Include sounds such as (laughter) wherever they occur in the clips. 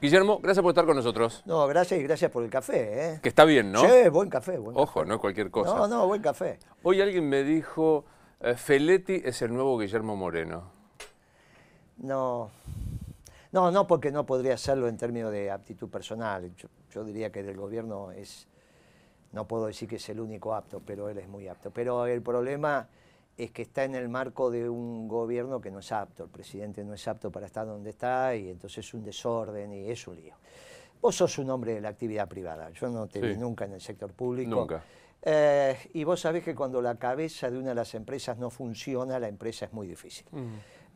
Guillermo, gracias por estar con nosotros. No, gracias y gracias por el café, ¿eh? Que está bien, ¿no? Sí, buen café, buen Ojo, café. no es cualquier cosa. No, no, buen café. Hoy alguien me dijo, eh, Feletti es el nuevo Guillermo Moreno. No, no, no, porque no podría hacerlo en términos de aptitud personal. Yo, yo diría que del gobierno es, no puedo decir que es el único apto, pero él es muy apto. Pero el problema es que está en el marco de un gobierno que no es apto. El presidente no es apto para estar donde está y entonces es un desorden y es un lío. Vos sos un hombre de la actividad privada. Yo no te Sí. vi nunca en el sector público. Nunca. Eh, y vos sabés que cuando la cabeza de una de las empresas no funciona, la empresa es muy difícil.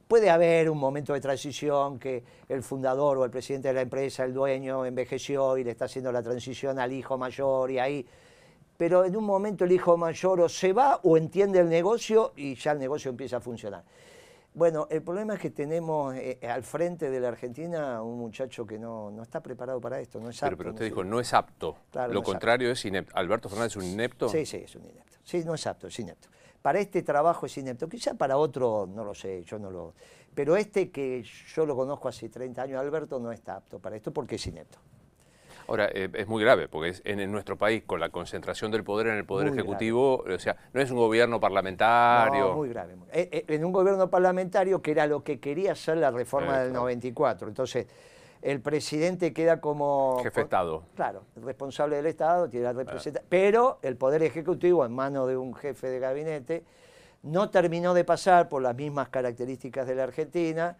Puede haber un momento de transición que el fundador o el presidente de la empresa, el dueño, envejeció y le está haciendo la transición al hijo mayor y ahí. Pero en un momento el hijo mayor o se va o entiende el negocio y ya el negocio empieza a funcionar. Bueno, el problema es que tenemos eh, al frente de la Argentina un muchacho que no, no está preparado para esto, no es apto, pero usted dijo, no es apto. Claro, Lo no es contrario es inepto. ¿Alberto Fernández es un inepto? Sí, sí, es un inepto. Sí, no es apto, es inepto. Para este trabajo es inepto. Quizá para otro, no lo sé, yo no lo... Pero este que yo lo conozco hace 30 años, Alberto, no está apto para esto porque es inepto. Ahora, eh, es muy grave, porque es en, en nuestro país, con la concentración del poder en el Poder Muy Ejecutivo, o sea, no es un gobierno parlamentario. No, muy grave. muy- eh, eh, en un gobierno parlamentario que era lo que quería hacer la reforma del claro. 94. Entonces, el presidente queda como... Jefe de Estado. Claro, responsable del Estado, tiene la representa- pero el Poder Ejecutivo, en manos de un jefe de gabinete, no terminó de pasar por las mismas características de la Argentina.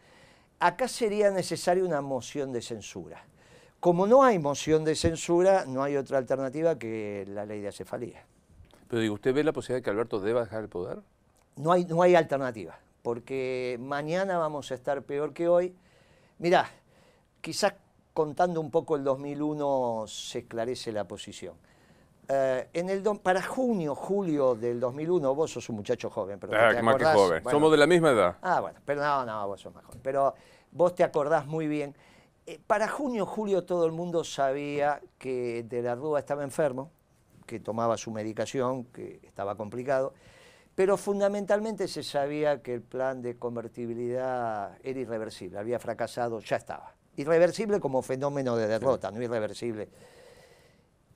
Acá sería necesaria una moción de censura. Como no hay moción de censura, no hay otra alternativa que la ley de acefalía. Pero digo, ¿usted ve la posibilidad de que Alberto deba dejar el poder? No hay, no hay alternativa, porque mañana vamos a estar peor que hoy. Mirá, quizás contando un poco el 2001 se esclarece la posición. Eh, en el do- para junio, julio del 2001, vos sos un muchacho joven, pero Ah, ¿te más que joven. Bueno, Somos de la misma edad. Ah, bueno, pero no, no, vos sos más joven. Pero vos te acordás muy bien. Eh, para junio, julio todo el mundo sabía que de la Rúa estaba enfermo, que tomaba su medicación, que estaba complicado, pero fundamentalmente se sabía que el plan de convertibilidad era irreversible, había fracasado, ya estaba. Irreversible como fenómeno de derrota, no irreversible.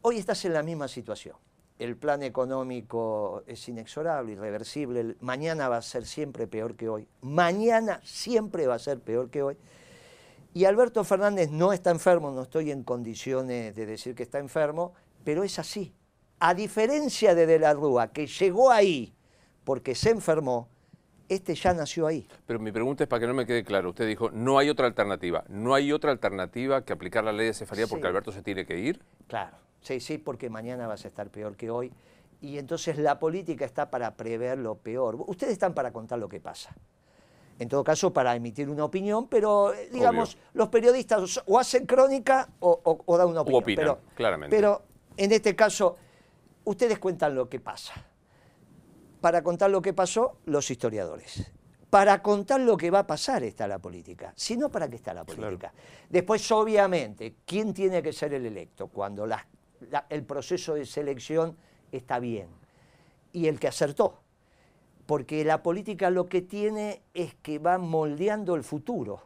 Hoy estás en la misma situación. El plan económico es inexorable, irreversible. Mañana va a ser siempre peor que hoy. Mañana siempre va a ser peor que hoy. Y Alberto Fernández no está enfermo, no estoy en condiciones de decir que está enfermo, pero es así. A diferencia de De la Rúa, que llegó ahí porque se enfermó, este ya nació ahí. Pero mi pregunta es para que no me quede claro. Usted dijo, no hay otra alternativa. ¿No hay otra alternativa que aplicar la ley de cefalía porque. Alberto se tiene que ir? Claro, sí, sí, porque mañana vas a estar peor que hoy. Y entonces la política está para prever lo peor. Ustedes están para contar lo que pasa. En todo caso, para emitir una opinión, pero eh, digamos, los periodistas o hacen crónica o, o- o dan una opinión. opinan, pero, claramente. Pero en este caso, ustedes cuentan lo que pasa. Para contar lo que pasó, los historiadores. Para contar lo que va a pasar está la política. Si no, ¿para qué está la política? Después, obviamente, ¿quién tiene que ser el electo? Cuando la- la- el proceso de selección está bien. Y el que acertó. Porque la política lo que tiene es que va moldeando el futuro.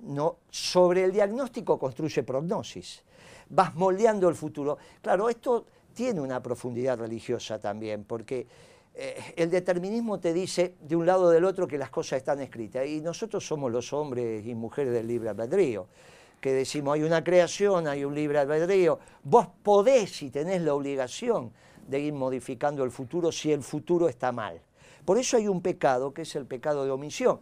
No, sobre el diagnóstico construye prognosis. Vas moldeando el futuro. Claro, esto tiene una profundidad religiosa también, porque eh, el determinismo te dice de un lado o del otro que las cosas están escritas. Y nosotros somos los hombres y mujeres del libre albedrío, que decimos hay una creación, hay un libre albedrío. Vos podés y tenés la obligación de ir modificando el futuro si el futuro está mal. Por eso hay un pecado, que es el pecado de omisión.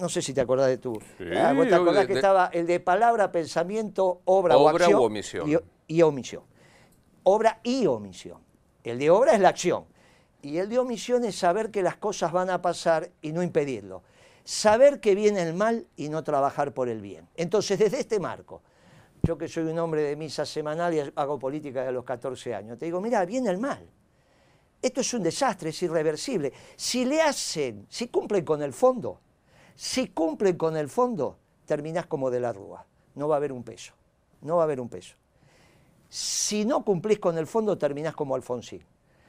No sé si te acordás de tú. Sí, Ah, ¿Vos te acordás de- que de- estaba el de palabra, pensamiento, obra, o Obra acción? u omisión. Y, y omisión. Obra y omisión. El de obra es la acción. Y el de omisión es saber que las cosas van a pasar y no impedirlo. Saber que viene el mal y no trabajar por el bien. Entonces, desde este marco, yo que soy un hombre de misa semanal y hago política desde los 14 años, te digo, mira, viene el mal. Esto es un desastre, es irreversible. Si le hacen, si cumplen con el fondo, si cumplen con el fondo, terminás como de la Rúa. No va a haber un peso. No va a haber un peso. Si no cumplís con el fondo, terminás como Alfonsín.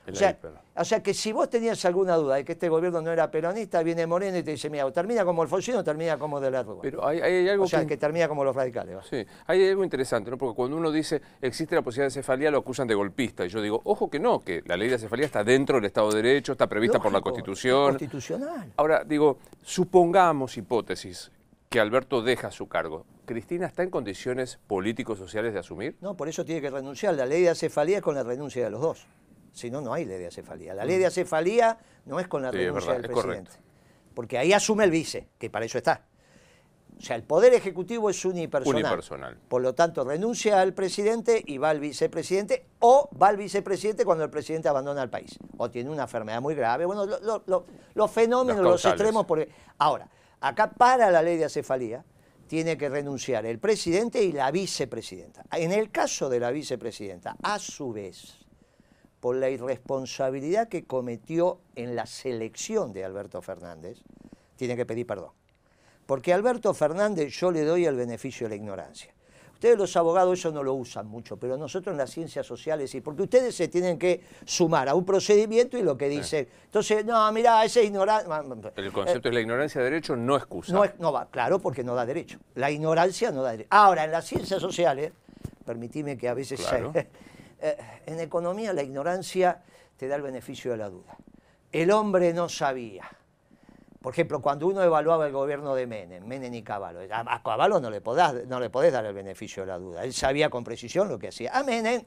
O sea, o sea, que si vos tenías alguna duda de que este gobierno no era peronista, viene Moreno y te dice, mira, o termina como Alfonsín o termina como De la Rúa. Pero hay, algo o sea, que... termina como los radicales. Sí, hay algo interesante, ¿no? Porque cuando uno dice existe la posibilidad de cefalía, lo acusan de golpista. Y yo digo, ojo que no, que la ley de cefalía está dentro del Estado de Derecho, está prevista por la Constitución. Constitucional. Ahora, digo, supongamos hipótesis que Alberto deja su cargo. ¿Cristina está en condiciones políticos sociales de asumir? No, por eso tiene que renunciar. La ley de acefalía es con la renuncia de los dos. Si no, no hay ley de acefalía. La ley de mm. acefalía no es con la renuncia del presidente. Porque ahí asume el vice, que para eso está. O sea, el poder ejecutivo es unipersonal. Unipersonal. Por lo tanto, renuncia al presidente y va al vicepresidente, o va al vicepresidente cuando el presidente abandona el país. O tiene una enfermedad muy grave. Bueno, los fenómenos, los, los extremos. Porque... Ahora, Acá para la ley de acefalía tiene que renunciar el presidente y la vicepresidenta. En el caso de la vicepresidenta, a su vez, por la irresponsabilidad que cometió en la selección de Alberto Fernández, tiene que pedir perdón. Porque a Alberto Fernández yo le doy el beneficio de la ignorancia. Ustedes los abogados eso no lo usan mucho, pero nosotros en las ciencias sociales sí, porque ustedes se tienen que sumar a un procedimiento y lo que dicen. Entonces, no, mira, ese ignorante... El concepto es la ignorancia de derecho no excusa. No, no va, claro, porque no da derecho. La ignorancia no da derecho. Ahora, en las ciencias sociales, permitime que a veces... (laughs) Eh, en economía la ignorancia te da el beneficio de la duda. El hombre no sabía por ejemplo, cuando uno evaluaba el gobierno de Menem, Menem y Caballo, a Caballo no le, podás, no le podés dar el beneficio de la duda. Él sabía con precisión lo que hacía. A Menem,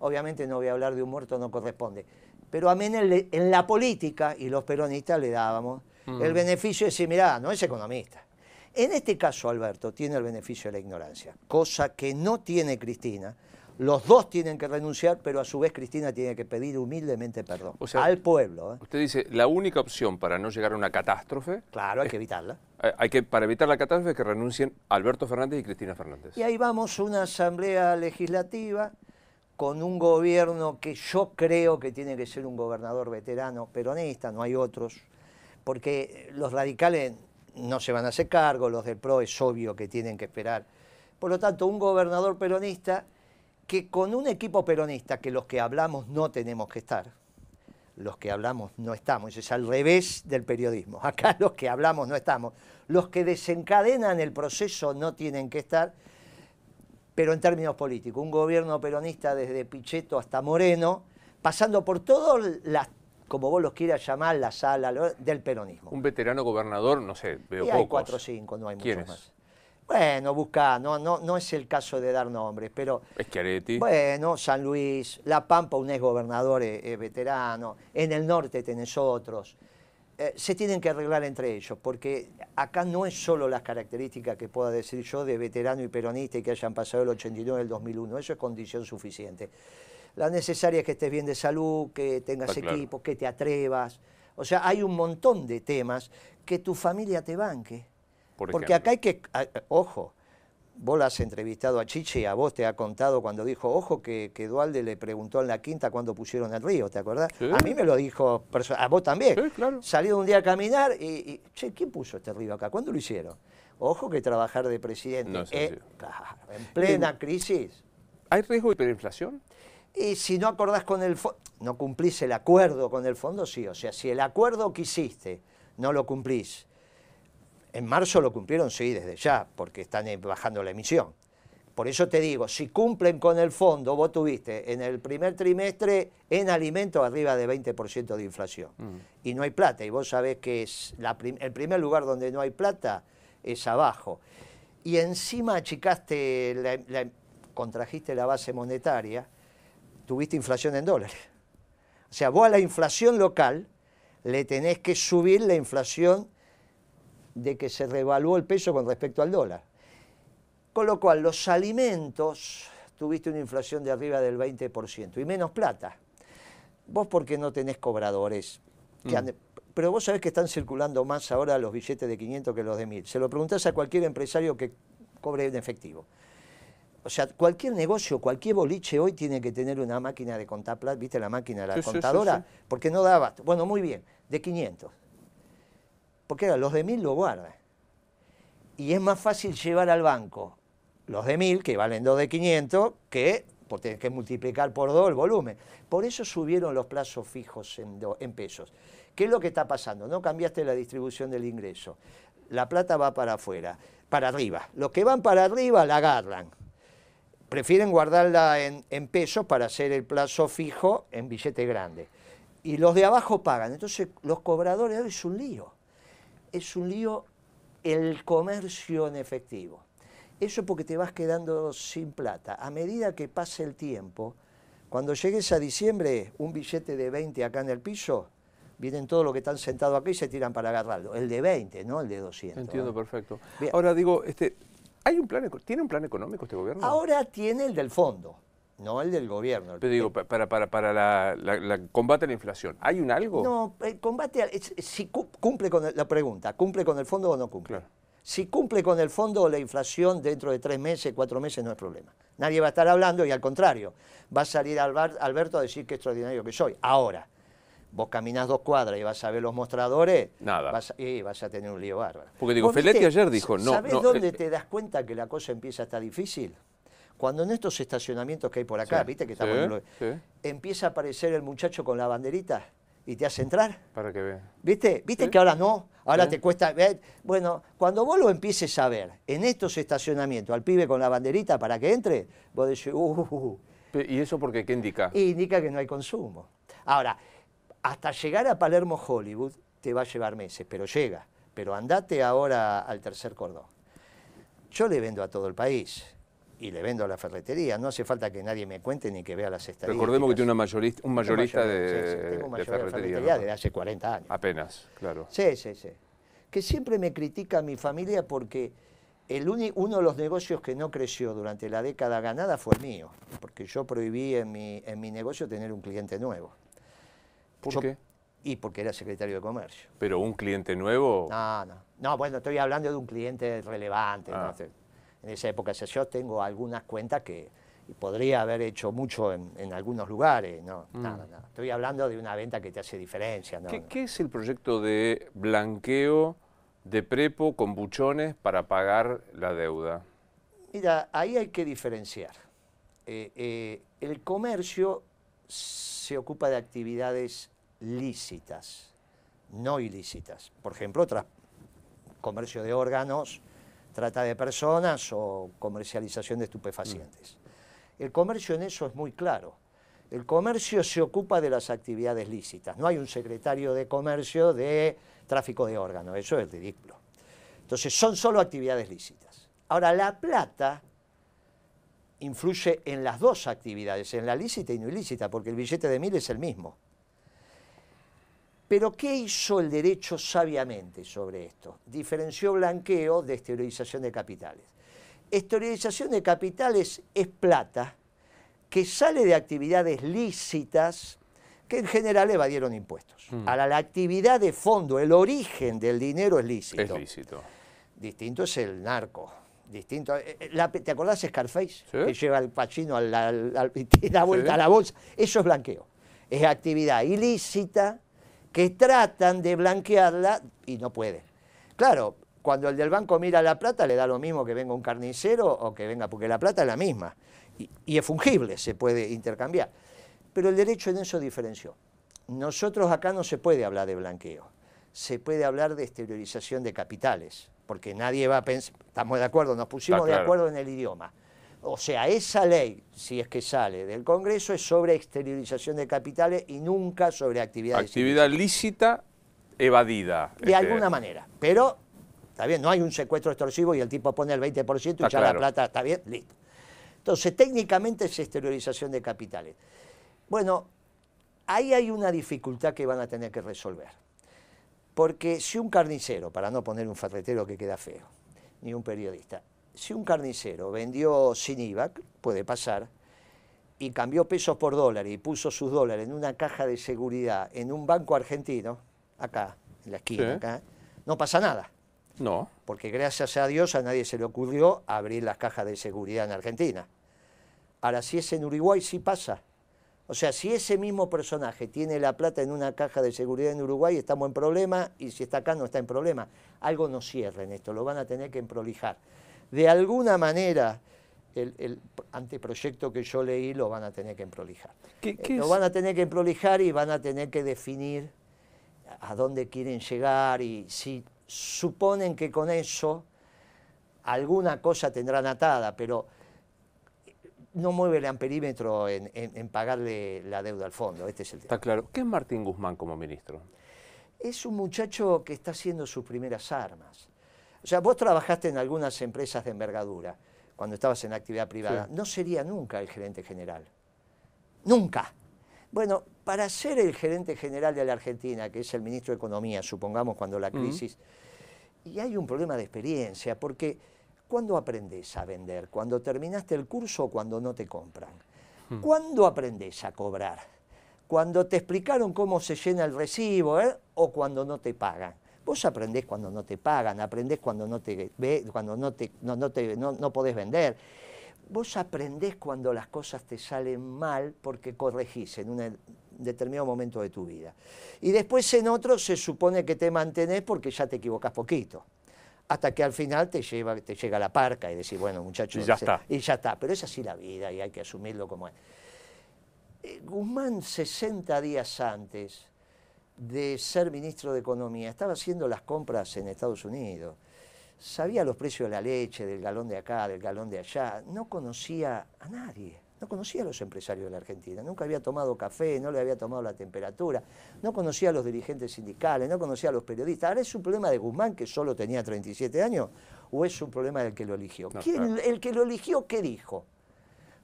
obviamente no voy a hablar de un muerto, no corresponde. Pero a Menem en la política, y los peronistas le dábamos el mm. beneficio de decir, mirá, no es economista. En este caso, Alberto tiene el beneficio de la ignorancia, cosa que no tiene Cristina, los dos tienen que renunciar, pero a su vez Cristina tiene que pedir humildemente perdón al pueblo. ¿eh? Usted dice, la única opción para no llegar a una catástrofe... Claro, hay que evitarla. Hay que, para evitar la catástrofe, que renuncien Alberto Fernández y Cristina Fernández. Y ahí vamos, una asamblea legislativa con un gobierno que yo creo que tiene que ser un gobernador veterano peronista, no hay otros, porque los radicales no se van a hacer cargo, los del PRO es obvio que tienen que esperar. Por lo tanto, un gobernador peronista que con un equipo peronista, que los que hablamos no tenemos que estar, los que hablamos no estamos, es al revés del periodismo, (laughs) acá los que hablamos no estamos, los que desencadenan el proceso no tienen que estar, pero en términos políticos, un gobierno peronista desde Pichetto hasta Moreno, pasando por todas las como vos los quieras llamar, la sala del peronismo. Un veterano gobernador, no sé, veo y hay cuatro o cinco, no hay muchos más. Bueno, busca, no, no, no es el caso de dar nombres, pero... Schiaretti. Bueno, San Luis, La Pampa, un ex gobernador eh, veterano, en el norte tenés otros. Eh, se tienen que arreglar entre ellos, porque acá no es solo las características que pueda decir yo de veterano y peronista y que hayan pasado el 89 y el 2001, eso es condición suficiente. La necesaria es que estés bien de salud, que tengas equipo, que te atrevas. O sea, hay un montón de temas que tu familia te banque. Porque acá hay que, ojo, vos la has entrevistado a Chiche y a vos te ha contado cuando dijo, ojo, que, que Dualde le preguntó en la quinta cuando pusieron el río, ¿te acordás? A mí me lo dijo, a vos también. Sí, claro. Salió un día a caminar y, che, ¿quién puso este río acá? ¿Cuándo lo hicieron? Ojo que trabajar de presidente eh, en plena crisis. ¿Hay riesgo de hiperinflación? Y si no acordás con el fondo, no cumplís el acuerdo con el fondo, sí. O sea, si el acuerdo que hiciste no lo cumplís en marzo lo cumplieron, sí, desde ya, porque están bajando la emisión. Por eso te digo, si cumplen con el fondo, vos tuviste en el primer trimestre en alimentos arriba de 20% de inflación. Mm. Y no hay plata. Y vos sabés que es el primer lugar donde no hay plata es abajo. Y encima achicaste, contrajiste la base monetaria, tuviste inflación en dólares. O sea, vos a la inflación local le tenés que subir la inflación de que se revaluó el peso con respecto al dólar. Con lo cual, los alimentos tuviste una inflación de arriba del 20% y menos plata. Vos porque no tenés cobradores. Mm. pero vos sabés que están circulando más ahora los billetes de 500 que los de 1000. Se lo preguntás a cualquier empresario que cobre en efectivo. O sea, cualquier negocio, cualquier boliche hoy tiene que tener una máquina de contar plata, ¿viste la máquina de la contadora? porque no daba, bueno, muy bien, de 500 porque los de mil lo guardan. Y es más fácil llevar al banco los de mil, que valen dos de 500, que porque tenés que multiplicar por dos el volumen. Por eso subieron los plazos fijos en, en pesos. ¿Qué es lo que está pasando? No cambiaste la distribución del ingreso. La plata va para afuera, para arriba. Los que van para arriba la agarran. Prefieren guardarla en, en pesos para hacer el plazo fijo en billete grande. Y los de abajo pagan. Entonces los cobradores es un lío. Es un lío el comercio en efectivo. Eso porque te vas quedando sin plata. A medida que pase el tiempo, cuando llegues a diciembre, un billete de 20 acá en el piso, vienen todos los que están sentados aquí y se tiran para agarrarlo. El de 20, no el de 200. Entiendo perfecto. Ahora digo, este, ¿hay un plan, ¿tiene un plan económico este gobierno? Ahora tiene el del fondo, no el del gobierno. Pero digo, para, para, para la, combate a la inflación, ¿hay un algo? No, el combate, si cumple con la pregunta, ¿cumple con el fondo o no cumple? Si cumple con el fondo, la inflación dentro de tres meses, cuatro meses no es problema. Nadie va a estar hablando y al contrario, va a salir Alberto a decir qué extraordinario que soy. Ahora, vos caminás dos cuadras y vas a ver los mostradores, Nada. Vas y vas a tener un lío bárbaro. Porque digo, Feletti ayer dijo, no. ¿Sabés dónde eh, te das cuenta que la cosa empieza a estar difícil? Cuando en estos estacionamientos que hay por acá, viste que estamos empieza a aparecer el muchacho con la banderita y te hace entrar. Para que vea. ¿Viste? ¿Viste que ahora no? Ahora te cuesta ver. Bueno, cuando vos lo empieces a ver en estos estacionamientos al pibe con la banderita para que entre, vos decís, uh, uh, uh. uh". ¿Y eso porque qué indica? indica que no hay consumo. Ahora, hasta llegar a Palermo Hollywood te va a llevar meses, pero llega. Pero andate ahora al tercer cordón. Yo le vendo a todo el país y le vendo a la ferretería. No hace falta que nadie me cuente ni que vea las estadísticas. Recordemos que tiene una mayorista, un mayorista de, ferretería. desde hace 40 años. Apenas, claro. Sí, sí, sí. Que siempre me critica mi familia porque el uno de los negocios que no creció durante la década ganada fue el mío, porque yo prohibí en mi, en mi negocio tener un cliente nuevo. ¿Por qué? Y porque era secretario de comercio. ¿Pero un cliente nuevo? No, no. No, bueno, estoy hablando de un cliente relevante. Ah en esa época. yo tengo algunas cuentas que podría haber hecho mucho en, algunos lugares. No, mm. nada, nada. Estoy hablando de una venta que te hace diferencia. ¿Qué, es el proyecto de blanqueo de prepo con buchones para pagar la deuda? Mira, ahí hay que diferenciar. Eh, eh, el comercio se ocupa de actividades lícitas, no ilícitas. Por ejemplo, comercio de órganos, trata de personas o comercialización de estupefacientes. El comercio en eso es muy claro. El comercio se ocupa de las actividades lícitas. No hay un secretario de comercio de tráfico de órganos, eso es ridículo. Entonces son solo actividades lícitas. Ahora, la plata influye en las dos actividades, en la lícita y no ilícita, porque el billete de mil es el mismo. Pero ¿qué hizo el derecho sabiamente sobre esto? Diferenció blanqueo de exteriorización de capitales. Exteriorización de capitales es plata que sale de actividades lícitas que en general evadieron impuestos. Mm. Ahora, la actividad de fondo, el origen del dinero es lícito. Es lícito. Distinto es el narco. Distinto. Eh, eh, ¿Te acordás de Scarface? Que lleva al pachino al, al, (laughs) y da vuelta a la bolsa. Eso es blanqueo. Es actividad ilícita que tratan de blanquearla y no pueden. Claro, cuando el del banco mira la plata le da lo mismo que venga un carnicero o que venga, porque la plata es la misma y, es fungible, se puede intercambiar. Pero el derecho en eso diferenció. Nosotros acá no se puede hablar de blanqueo, se puede hablar de exteriorización de capitales, porque nadie va a pensar, estamos de acuerdo, nos pusimos de acuerdo en el idioma. O sea, esa ley, si es que sale del Congreso, es sobre exteriorización de capitales y nunca sobre actividades. Actividad lícita evadida. De este. alguna manera. Pero, está bien, no hay un secuestro extorsivo y el tipo pone el 20% y ya la plata, está bien, listo. Entonces, técnicamente es exteriorización de capitales. Bueno, ahí hay una dificultad que van a tener que resolver. Porque si un carnicero, para no poner un ferretero que queda feo, ni un periodista, si un carnicero vendió sin IVA, puede pasar, y cambió pesos por dólares y puso sus dólares en una caja de seguridad en un banco argentino, acá, en la esquina, acá, no pasa nada. No. Porque gracias a Dios a nadie se le ocurrió abrir las cajas de seguridad en Argentina. Ahora, si es en Uruguay, sí pasa. O sea, si ese mismo personaje tiene la plata en una caja de seguridad en Uruguay, estamos en problema, y si está acá no está en problema. Algo no cierra en esto, lo van a tener que emprolijar de alguna manera el, anteproyecto que yo leí lo van a tener que emprolijar. ¿Qué, eh, lo van a tener que emprolijar y van a tener que definir a dónde quieren llegar y si suponen que con eso alguna cosa tendrán atada, pero no mueve el amperímetro en, pagarle la deuda al fondo. Este es el Está claro. ¿Qué es Martín Guzmán como ministro? Es un muchacho que está haciendo sus primeras armas. O sea, vos trabajaste en algunas empresas de envergadura cuando estabas en actividad privada. No sería nunca el gerente general. Nunca. Bueno, para ser el gerente general de la Argentina, que es el ministro de Economía, supongamos cuando la crisis, y hay un problema de experiencia, porque ¿cuándo aprendes a vender? ¿Cuando terminaste el curso o cuando no te compran? ¿Cuándo aprendes a cobrar? ¿Cuando te explicaron cómo se llena el recibo eh? o cuando no te pagan? Vos aprendés cuando no te pagan, aprendés cuando no te ve, cuando no te, no, no, te, no, no podés vender. Vos aprendés cuando las cosas te salen mal porque corregís en un determinado momento de tu vida. Y después en otro se supone que te mantenés porque ya te equivocás poquito. Hasta que al final te, lleva, te llega la parca y decís, bueno, muchachos. Y ya está. Y ya está. Pero es así la vida y hay que asumirlo como es. Eh, Guzmán, 60 días antes, de ser ministro de Economía, estaba haciendo las compras en Estados Unidos, sabía los precios de la leche, del galón de acá, del galón de allá, no conocía a nadie, no conocía a los empresarios de la Argentina, nunca había tomado café, no le había tomado la temperatura, no conocía a los dirigentes sindicales, no conocía a los periodistas. Ahora es un problema de Guzmán, que solo tenía 37 años, o es un problema del que lo eligió. ¿Quién, El que lo eligió, ¿qué dijo?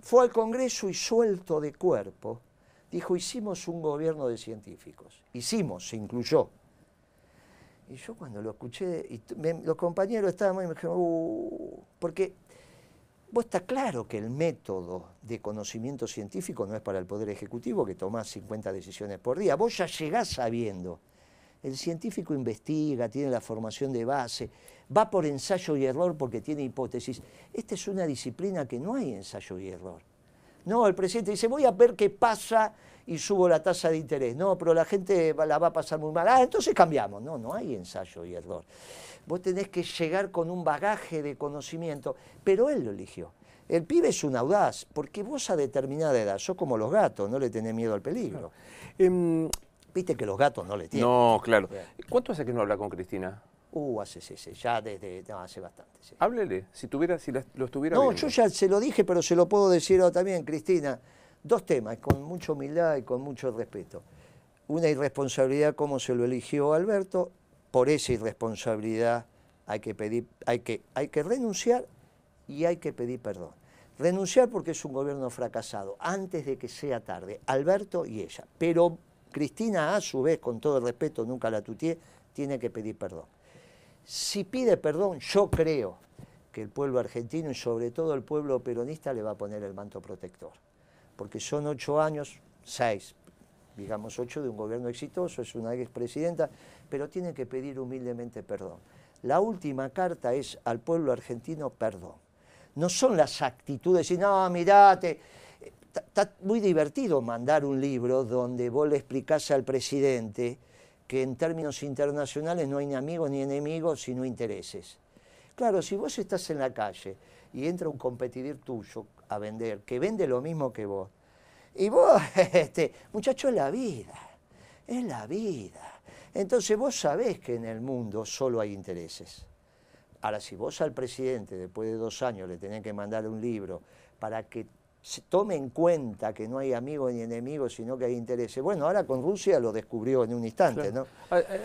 Fue al Congreso y suelto de cuerpo dijo, hicimos un gobierno de científicos. Hicimos, se incluyó. Y yo cuando lo escuché, los compañeros estaban y me dijeron, uh", porque vos está claro que el método de conocimiento científico no es para el Poder Ejecutivo que toma 50 decisiones por día. Vos ya llegás sabiendo. El científico investiga, tiene la formación de base, va por ensayo y error porque tiene hipótesis. Esta es una disciplina que no hay ensayo y error. No, el presidente dice, voy a ver qué pasa y subo la tasa de interés. No, pero la gente la va a pasar muy mal. Ah, entonces cambiamos. No, no hay ensayo y error. Vos tenés que llegar con un bagaje de conocimiento, pero él lo eligió. El pibe es un audaz, porque vos a determinada edad, sos como los gatos, no le tenés miedo al peligro. Em, Viste que los gatos no le tienen. No, claro. ¿Cuánto hace que no habla con Cristina? Uh, hace, sí, sí, ya desde, hace bastante. Háblele, si tuviera, si lo estuviera No, yo ya se lo dije, pero se lo puedo decir también, Cristina. Dos temas, con mucha humildad y con mucho respeto. Una irresponsabilidad, como se lo eligió Alberto, por esa irresponsabilidad hay que, pedir, hay que, hay que renunciar y hay que pedir perdón. Renunciar porque es un gobierno fracasado, antes de que sea tarde, Alberto y ella. Pero Cristina, a su vez, con todo el respeto, nunca la tutié, tiene que pedir perdón. Si pide perdón, yo creo que el pueblo argentino y sobre todo el pueblo peronista le va a poner el manto protector. Porque son ocho años, seis, digamos ocho de un gobierno exitoso, es una expresidenta, pero tiene que pedir humildemente perdón. La última carta es al pueblo argentino perdón. No son las actitudes y no, mirate, está muy divertido mandar un libro donde vos le explicás al presidente que en términos internacionales no hay ni amigos ni enemigos, sino intereses. Claro, si vos estás en la calle y entra un competidor tuyo a vender, que vende lo mismo que vos, y vos, (laughs) este, muchacho, es la vida, es la vida. Entonces vos sabés que en el mundo solo hay intereses. Ahora, si vos al presidente, después de dos años, le tenés que mandar un libro para que se tome en cuenta que no hay amigos ni enemigos, sino que hay intereses. Bueno, ahora con Rusia lo descubrió en un instante, ¿no?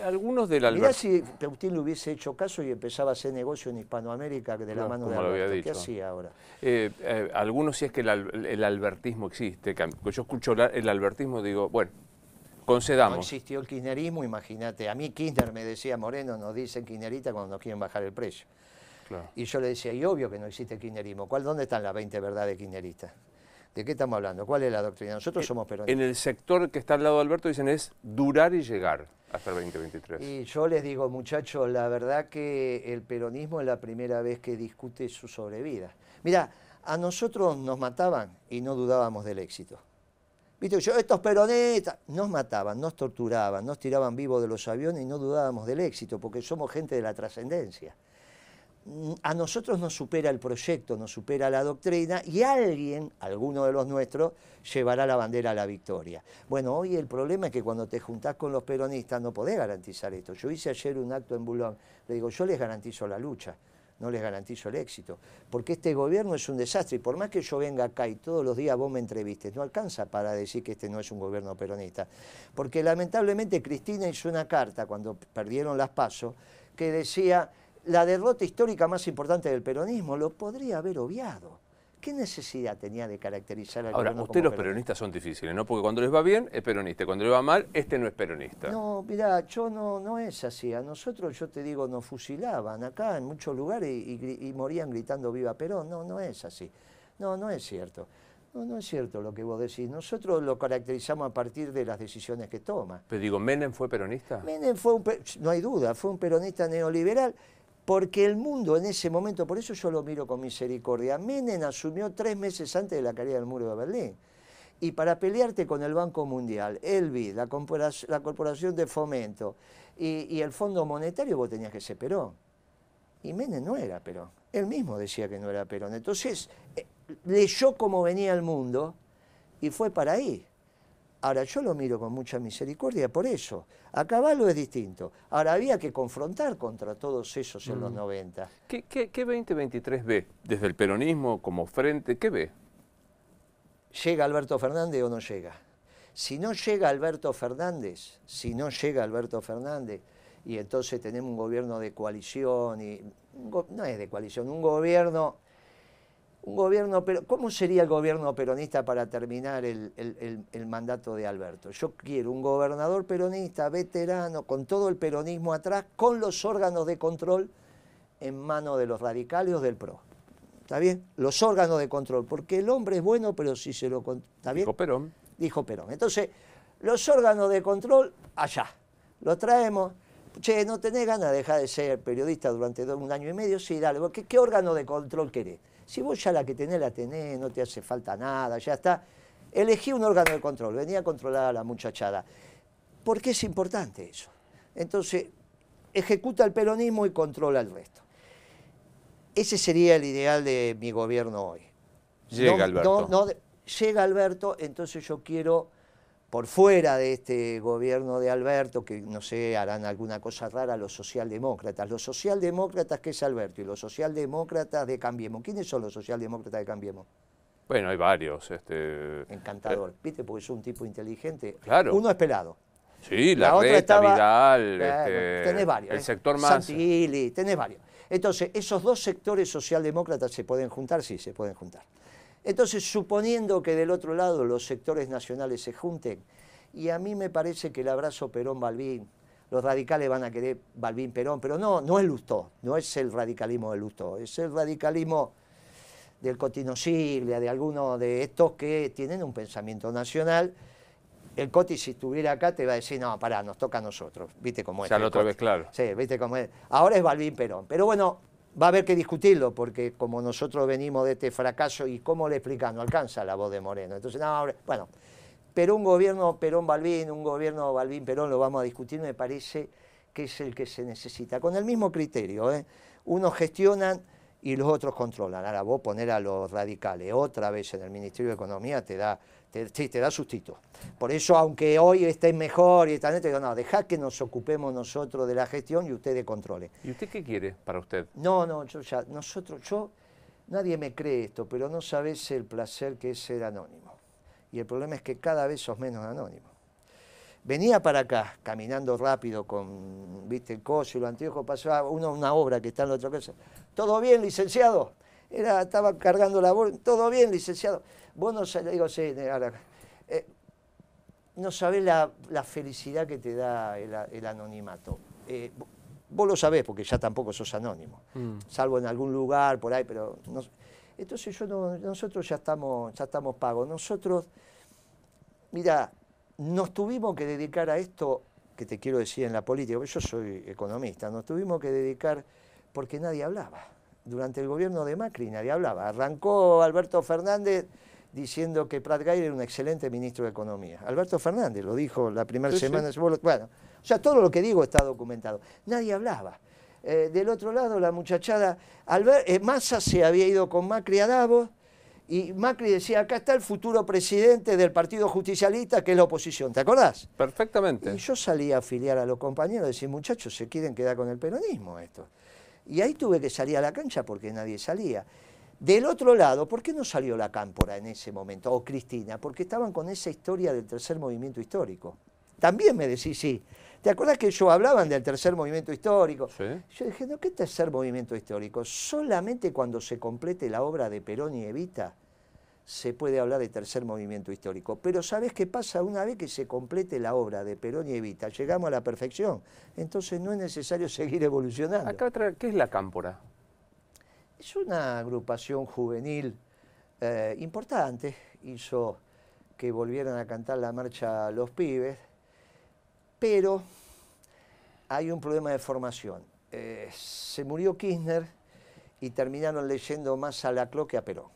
Algunos del Mirá si Putin le hubiese hecho caso y empezaba a hacer negocio en Hispanoamérica de la mano de Alberto. ¿Qué hacía ahora? Eh, eh, algunos, si es que el, albertismo existe, que yo escucho el albertismo digo, bueno, concedamos. No existió el kirchnerismo, imagínate. A mí Kirchner me decía, Moreno, nos dicen kirchnerita cuando nos quieren bajar el precio. Y yo le decía, y obvio que no existe kirchnerismo. ¿Cuál, ¿Dónde están las 20 verdades kirchneristas? ¿De qué estamos hablando? ¿Cuál es la doctrina? Nosotros eh, somos peronistas. En el sector que está al lado de Alberto dicen es durar y llegar hasta el 2023. Y yo les digo, muchachos, la verdad que el peronismo es la primera vez que discute su sobrevida. Mira, a nosotros nos mataban y no dudábamos del éxito. Viste, yo, estos peronistas nos mataban, nos torturaban, nos tiraban vivos de los aviones y no dudábamos del éxito, porque somos gente de la trascendencia a nosotros nos supera el proyecto, nos supera la doctrina y alguien, alguno de los nuestros, llevará la bandera a la victoria. Bueno, hoy el problema es que cuando te juntás con los peronistas no podés garantizar esto. Yo hice ayer un acto en Bulón, le digo, yo les garantizo la lucha, no les garantizo el éxito, porque este gobierno es un desastre y por más que yo venga acá y todos los días vos me entrevistes, no alcanza para decir que este no es un gobierno peronista, porque lamentablemente Cristina hizo una carta cuando perdieron las pasos que decía la derrota histórica más importante del peronismo, lo podría haber obviado. ¿Qué necesidad tenía de caracterizar al Ahora, usted los peronistas son difíciles, ¿no? Porque cuando les va bien es peronista, cuando les va mal, este no es peronista. No, mira, yo no, no es así. A nosotros, yo te digo, nos fusilaban acá en muchos lugares y, morían gritando viva Perón. No, no es así. No, no es cierto. No, no es cierto lo que vos decís. Nosotros lo caracterizamos a partir de las decisiones que toma. Pero digo, ¿Menem fue peronista? Menem fue un, no hay duda, fue un peronista neoliberal porque el mundo en ese momento, por eso yo lo miro con misericordia, Menem asumió tres meses antes de la caída del muro de Berlín. Y para pelearte con el Banco Mundial, el BID, la, Corporación de Fomento y, el Fondo Monetario, vos tenías que ser Perón. Y Menem no era Perón. Él mismo decía que no era Perón. Entonces, eh, leyó cómo venía el mundo y fue para ahí. Ahora, yo lo miro con mucha misericordia por eso. A caballo es distinto. Ahora, había que confrontar contra todos esos en los 90. Mm. ¿Qué, qué, qué 2023 ve? Desde el peronismo como frente, ¿qué ve? ¿Llega Alberto Fernández o no llega? Si no llega Alberto Fernández, si no llega Alberto Fernández, y entonces tenemos un gobierno de coalición, y no es de coalición, un gobierno un gobierno, pero ¿cómo sería el gobierno peronista para terminar el, mandato de Alberto? Yo quiero un gobernador peronista, veterano, con todo el peronismo atrás, con los órganos de control en manos de los radicales o del PRO. ¿Está bien? Los órganos de control, porque el hombre es bueno, pero si se lo... ¿Está bien? Dijo Perón. Dijo Perón. Entonces, los órganos de control, allá. Los traemos. Che, ¿no tenés ganas de dejar de ser periodista durante un año y medio? Sí, dale. ¿Qué, qué órgano de control querés? Si vos ya la que tenés la tenés, no te hace falta nada, ya está. Elegí un órgano de control, venía a controlar a la muchachada. ¿Por qué es importante eso? Entonces, ejecuta el peronismo y controla el resto. Ese sería el ideal de mi gobierno hoy. Llega Alberto. llega Alberto, entonces yo quiero por fuera de este gobierno de Alberto, que no sé, harán alguna cosa rara los socialdemócratas. Los socialdemócratas, que es Alberto? Y los socialdemócratas de Cambiemos. ¿Quiénes son los socialdemócratas de Cambiemos? Bueno, hay varios. Este, Encantador, eh, ¿viste? Porque es un tipo inteligente. Claro. Uno es pelado. Sí, la, la reta, Vidal, este, tenés varios. El ¿eh? sector más... Santilli, tenés varios. Entonces, esos dos sectores socialdemócratas se pueden juntar, sí, se pueden juntar. Entonces, suponiendo que del otro lado los sectores nacionales se junten, y a mí me parece que el abrazo Perón-Balbín, los radicales van a querer Balbín-Perón, pero no, no es Lustó, no es el radicalismo de Lustó, es el radicalismo del Cotino Siglia, de algunos de estos que tienen un pensamiento nacional. El Coti, si estuviera acá, te va a decir, no, pará, nos toca a nosotros. ¿Viste cómo es? Ya la otra vez, claro. Sí, ¿viste cómo es? Ahora es Balbín Perón. Pero bueno, va a haber que discutirlo, porque como nosotros venimos de este fracaso, ¿y cómo le explicamos? No alcanza la voz de Moreno. Entonces, no, bueno, pero un gobierno Perón-Balbín, un gobierno Balbín-Perón, lo vamos a discutir, me parece que es el que se necesita. Con el mismo criterio, ¿eh? unos gestionan y los otros controlan. Ahora vos poner a los radicales otra vez en el Ministerio de Economía te da te, te da sustito. Por eso, aunque hoy estén mejor y estén, te digo, no, dejad que nos ocupemos nosotros de la gestión y ustedes controlen. ¿Y usted qué quiere para usted? No, no, yo ya, nosotros, yo, nadie me cree esto, pero no sabes el placer que es ser anónimo. Y el problema es que cada vez sos menos anónimo. Venía para acá, caminando rápido con, viste, el coso y lo antiguo, pasaba uno, una obra que está en la otra casa. ¿Todo bien, licenciado? Era, estaba cargando la bolsa, ¿todo bien, licenciado? Vos no sabés, digo, sí, eh, no sabés la, felicidad que te da el, anonimato. Eh, vos lo sabés porque ya tampoco sos anónimo, mm. salvo en algún lugar por ahí, pero entonces yo nosotros ya estamos, ya estamos pagos. Nosotros, mira, nos tuvimos que dedicar a esto que te quiero decir en la política, porque yo soy economista, nos tuvimos que dedicar porque nadie hablaba. Durante el gobierno de Macri nadie hablaba. Arrancó Alberto Fernández diciendo que Prat Gay era un excelente ministro de Economía. Alberto Fernández lo dijo la primera semana. Bueno, o sea, todo lo que digo está documentado. Nadie hablaba. Eh, del otro lado, la muchachada, al ver, eh, Massa se había ido con Macri a Davos y Macri decía, acá está el futuro presidente del Partido Justicialista, que es la oposición, ¿te acordás? Perfectamente. Y yo salí a afiliar a los compañeros y decir, muchachos, se quieren quedar con el peronismo esto. Y ahí tuve que salir a la cancha porque nadie salía. Del otro lado, ¿por qué no salió la Cámpora en ese momento? O Cristina, porque estaban con esa historia del tercer movimiento histórico. También me decís, sí. ¿Te acuerdas que ellos hablaban del tercer movimiento histórico? Sí. Yo dije, no, ¿qué tercer movimiento histórico? Solamente cuando se complete la obra de Perón y Evita se puede hablar de tercer movimiento histórico. Pero ¿sabes qué pasa? Una vez que se complete la obra de Perón y Evita, llegamos a la perfección. Entonces no es necesario (laughs) seguir evolucionando. Acá, otra- ¿qué es la cámpora? Es una agrupación juvenil eh, importante, hizo que volvieran a cantar la marcha Los Pibes, pero hay un problema de formación. Eh, se murió Kirchner y terminaron leyendo más a Laclau que a Perón.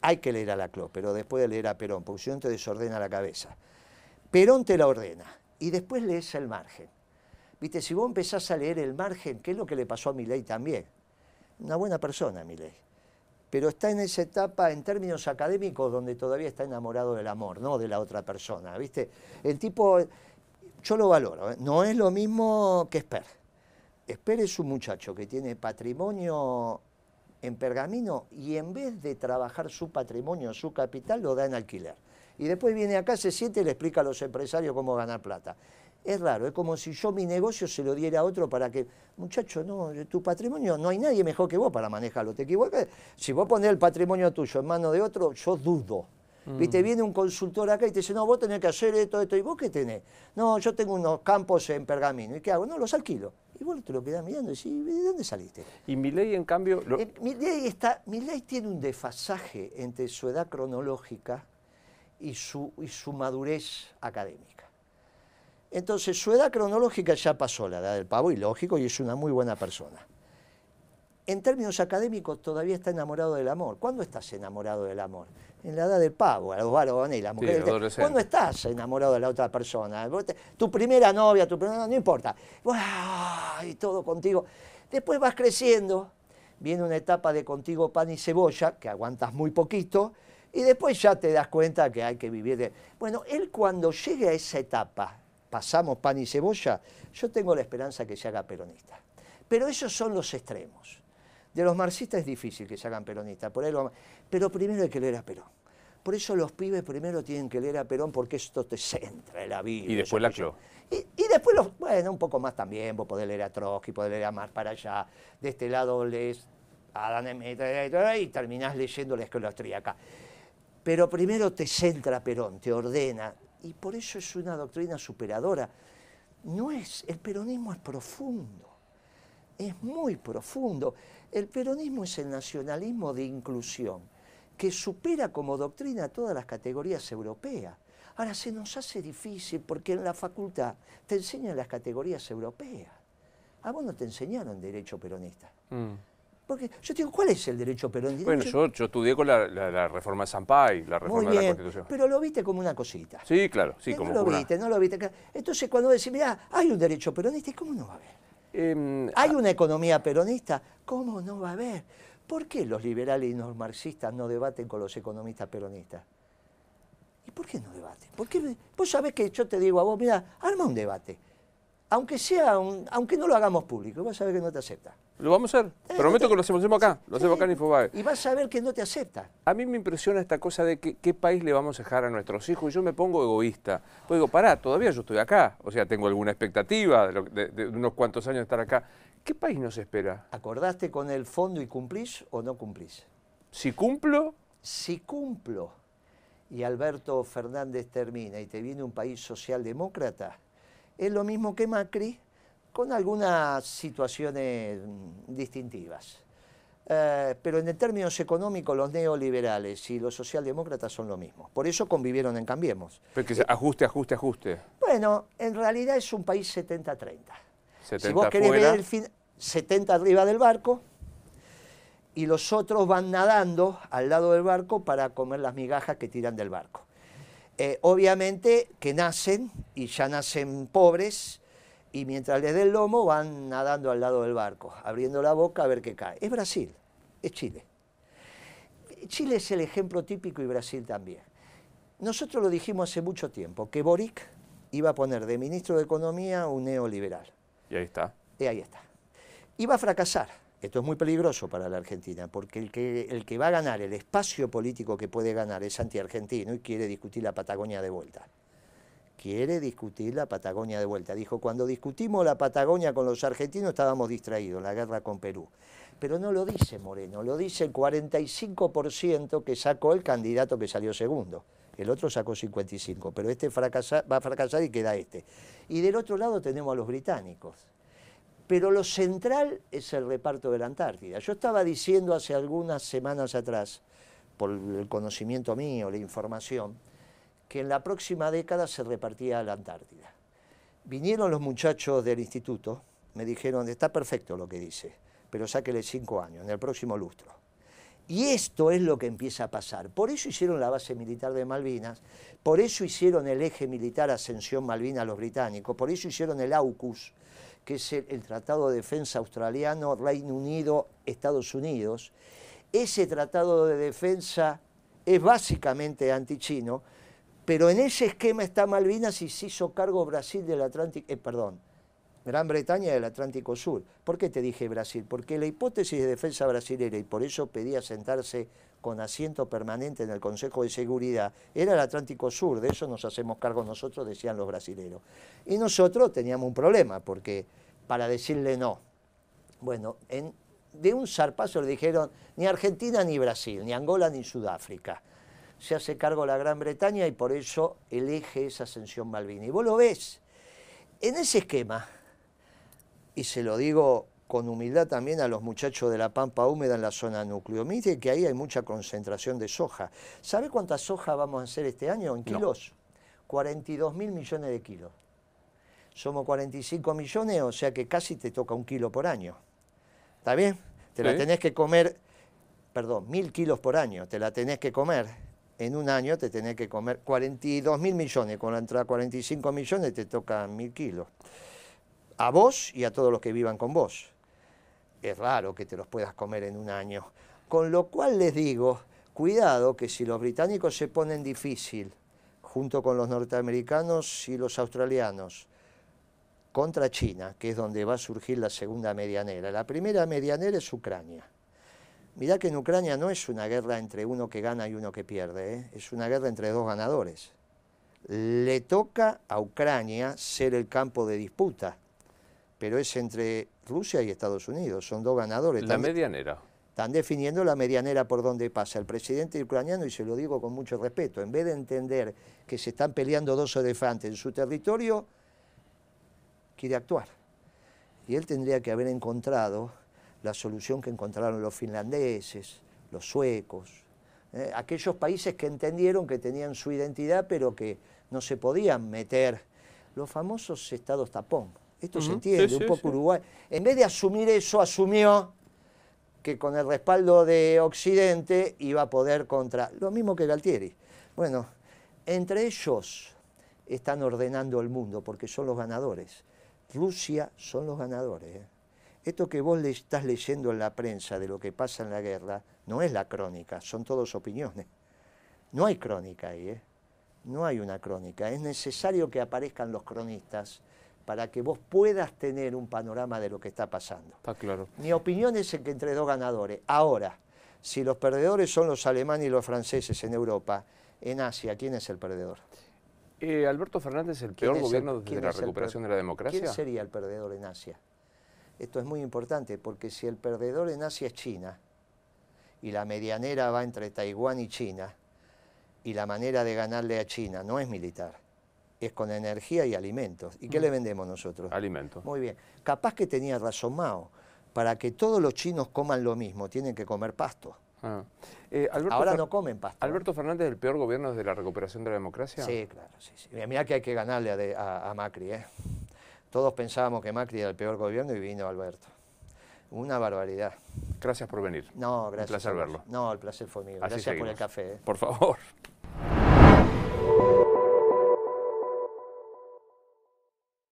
Hay que leer a Laclau, pero después de leer a Perón, porque si no te desordena la cabeza. Perón te la ordena y después lees el margen. Viste, si vos empezás a leer el margen, ¿qué es lo que le pasó a Milei también? Una buena persona, Milei. Pero está en esa etapa, en términos académicos, donde todavía está enamorado del amor, no de la otra persona. ¿Viste? El tipo, yo lo valoro, ¿eh? no es lo mismo que Esper. Esper es un muchacho que tiene patrimonio en pergamino y en vez de trabajar su patrimonio, su capital, lo da en alquiler. Y después viene acá, se siente y le explica a los empresarios cómo ganar plata. Es raro, es como si yo mi negocio se lo diera a otro para que, muchacho, no, tu patrimonio, no hay nadie mejor que vos para manejarlo. ¿Te equivocas? Si vos ponés el patrimonio tuyo en manos de otro, yo dudo. Viste, viene un consultor acá y te dice, no, vos tenés que hacer esto, esto, ¿y vos qué tenés? No, yo tengo unos campos en pergamino. ¿Y qué hago? No, los alquilo. Y vos te lo quedás mirando y decís, ¿de dónde saliste? Y Milei, en cambio, lo- Eh, Milei, está, Milei tiene un desfasaje entre su edad cronológica y su, y su madurez académica. Entonces, su edad cronológica ya pasó la edad del pavo, y lógico, y es una muy buena persona. En términos académicos, todavía está enamorado del amor. ¿Cuándo estás enamorado del amor? En la edad del pavo, a los varones y las mujeres. ¿Cuándo estás enamorado de la otra persona? Tu primera novia, tu primera, no importa. Y todo contigo. Después vas creciendo, viene una etapa de contigo pan y cebolla, que aguantas muy poquito, y después ya te das cuenta que hay que vivir de... Bueno, él cuando llegue a esa etapa, pasamos pan y cebolla, yo tengo la esperanza que se haga peronista. Pero esos son los extremos. De los marxistas es difícil que se hagan peronistas, por ahí lo- pero primero hay que leer a Perón. Por eso los pibes primero tienen que leer a Perón porque esto te centra en la vida. Y después Laclau. cuestión. Y, y después, los, bueno, un poco más también, vos podés leer a Trotsky, podés leer a más para allá. De este lado lees a Adam Smith y terminás leyendo la escuela austríaca. Pero primero te centra Perón, te ordena. Y por eso es una doctrina superadora. No es, el peronismo es profundo, es muy profundo. El peronismo es el nacionalismo de inclusión, que supera como doctrina todas las categorías europeas. Ahora se nos hace difícil porque en la facultad te enseñan las categorías europeas. A vos no te enseñaron derecho peronista. Mm. Porque yo te digo, ¿cuál es el derecho peronista? Bueno, yo, yo estudié con la, la- la reforma de Sampay, la reforma Muy de la Constitución. pero lo viste como una cosita. Sí, claro, sí, Eh, como no lo una- viste, no lo viste. Entonces cuando decís, mira, hay un derecho peronista, ¿y cómo no va a haber? Em, ¿Hay una economía peronista? ¿Cómo no va a haber? ¿Por qué los liberales y los marxistas no debaten con los economistas peronistas? ¿Y por qué no debaten? ¿Por qué? Vos sabés que yo te digo a vos, mira, arma un debate. Aunque sea un, aunque no lo hagamos público, vos sabés que no te acepta. ¿Lo vamos a hacer? Eh, Prometo no te- que lo hacemos, hacemos acá, lo hacemos acá en Infobae. Y vas a ver que no te acepta. A mí me impresiona esta cosa de que, qué país le vamos a dejar a nuestros hijos y yo me pongo egoísta. Pues digo, pará, todavía yo estoy acá, o sea, tengo alguna expectativa de, lo- de- de unos cuantos años de estar acá. ¿Qué país nos espera? ¿Acordaste con el fondo y cumplís o no cumplís? Si cumplo, Si cumplo y Alberto Fernández termina y te viene un país socialdemócrata, es lo mismo que Macri con algunas situaciones mm, distintivas. Eh, pero en términos económicos los neoliberales y los socialdemócratas son lo mismo. Por eso convivieron en Cambiemos. porque se- ajuste, ajuste, ajuste. Bueno, en realidad es un país 70-30. 70 si vos querés ver el fin, 70 arriba del barco y los otros van nadando al lado del barco para comer las migajas que tiran del barco. Eh, obviamente que nacen y ya nacen pobres y mientras les dé el lomo van nadando al lado del barco, abriendo la boca a ver qué cae. Es Brasil, es Chile. Chile es el ejemplo típico y Brasil también. Nosotros lo dijimos hace mucho tiempo, que Boric iba a poner de ministro de Economía un neoliberal. Y ahí está. Y ahí está. Iba a fracasar. Esto es muy peligroso para la Argentina, porque el que, el que va a ganar, el espacio político que puede ganar es antiargentino y quiere discutir la Patagonia de vuelta. Quiere discutir la Patagonia de vuelta. Dijo, cuando discutimos la Patagonia con los argentinos estábamos distraídos, la guerra con Perú. Pero no lo dice Moreno, lo dice el 45% que sacó el candidato que salió segundo. El otro sacó 55, pero este va a fracasar y queda este. Y del otro lado tenemos a los británicos. Pero lo central es el reparto de la Antártida. Yo estaba diciendo hace algunas semanas atrás, por el conocimiento mío, la información, que en la próxima década se repartía la Antártida. Vinieron los muchachos del instituto, me dijeron, está perfecto lo que dice, pero sáquele cinco años, en el próximo lustro. Y esto es lo que empieza a pasar. Por eso hicieron la base militar de Malvinas, por eso hicieron el eje militar Ascensión Malvinas los británicos, por eso hicieron el AUKUS, que es el, Tratado de Defensa Australiano, Reino Unido, Estados Unidos. Ese tratado de defensa es básicamente antichino, pero en ese esquema está Malvinas y se hizo cargo Brasil del Atlántico, eh, perdón, Gran Bretaña del Atlántico Sur. ¿Por qué te dije Brasil? Porque la hipótesis de defensa brasilera, y por eso pedía sentarse con asiento permanente en el Consejo de Seguridad, era el Atlántico Sur, de eso nos hacemos cargo nosotros, decían los brasileros. Y nosotros teníamos un problema, porque para decirle no, bueno, de un zarpazo le dijeron ni Argentina ni Brasil, ni Angola ni Sudáfrica. Se hace cargo la Gran Bretaña y por eso elige esa ascensión Malvina. Y vos lo ves, en ese esquema, y se lo digo con humildad también a los muchachos de la pampa húmeda en la zona núcleo. Mire que ahí hay mucha concentración de soja. ¿Sabe cuánta soja vamos a hacer este año en kilos? 42 mil millones de kilos. Somos 45 millones, o sea que casi te toca un kilo por año. ¿Está bien? Te la tenés que comer, perdón, mil kilos por año, te la tenés que comer. En un año te tenés que comer 42 mil millones, con la entrada 45 millones te tocan mil kilos a vos y a todos los que vivan con vos. Es raro que te los puedas comer en un año. Con lo cual les digo, cuidado que si los británicos se ponen difícil, junto con los norteamericanos y los australianos, contra China, que es donde va a surgir la segunda medianera. La primera medianera es Ucrania. Mirá que en Ucrania no es una guerra entre uno que gana y uno que pierde, ¿eh? es una guerra entre dos ganadores. Le toca a Ucrania ser el campo de disputa pero es entre Rusia y Estados Unidos, son dos ganadores. La medianera. Están definiendo la medianera por donde pasa. El presidente ucraniano, y se lo digo con mucho respeto, en vez de entender que se están peleando dos elefantes en su territorio, quiere actuar. Y él tendría que haber encontrado la solución que encontraron los finlandeses, los suecos, eh, aquellos países que entendieron que tenían su identidad pero que no se podían meter, los famosos estados tapón esto se entiende, un poco Uruguay. En vez de asumir eso, asumió que con el respaldo de Occidente iba a poder contra. Lo mismo que Galtieri. Bueno, entre ellos están ordenando el mundo porque son los ganadores. Rusia son los ganadores. ¿eh? Esto que vos le estás leyendo en la prensa de lo que pasa en la guerra no es la crónica, son todos opiniones. No hay crónica ahí, ¿eh? no hay una crónica. Es necesario que aparezcan los cronistas para que vos puedas tener un panorama de lo que está pasando. Está claro. Mi opinión es que entre dos ganadores. Ahora, si los perdedores son los alemanes y los franceses en Europa, en Asia, ¿quién es el perdedor? Eh, Alberto Fernández, el peor gobierno desde la recuperación de la democracia. ¿Quién sería el perdedor en Asia? Esto es muy importante porque si el perdedor en Asia es China y la medianera va entre Taiwán y China y la manera de ganarle a China no es militar, es con energía y alimentos. ¿Y qué le vendemos nosotros? Alimentos. Muy bien. Capaz que tenía razón Mao. Para que todos los chinos coman lo mismo, tienen que comer pasto. Ah. Eh, Ahora no comen pasto. ¿Alberto Fernández es el peor gobierno desde la recuperación de la democracia? Sí, claro. Sí, sí. Mirá que hay que ganarle a, Macri. ¿eh? Todos pensábamos que Macri era el peor gobierno y vino Alberto. Una barbaridad. Gracias por venir. No, gracias. Un placer verlo. No, el placer fue mío. gracias por el café. ¿eh? Por favor.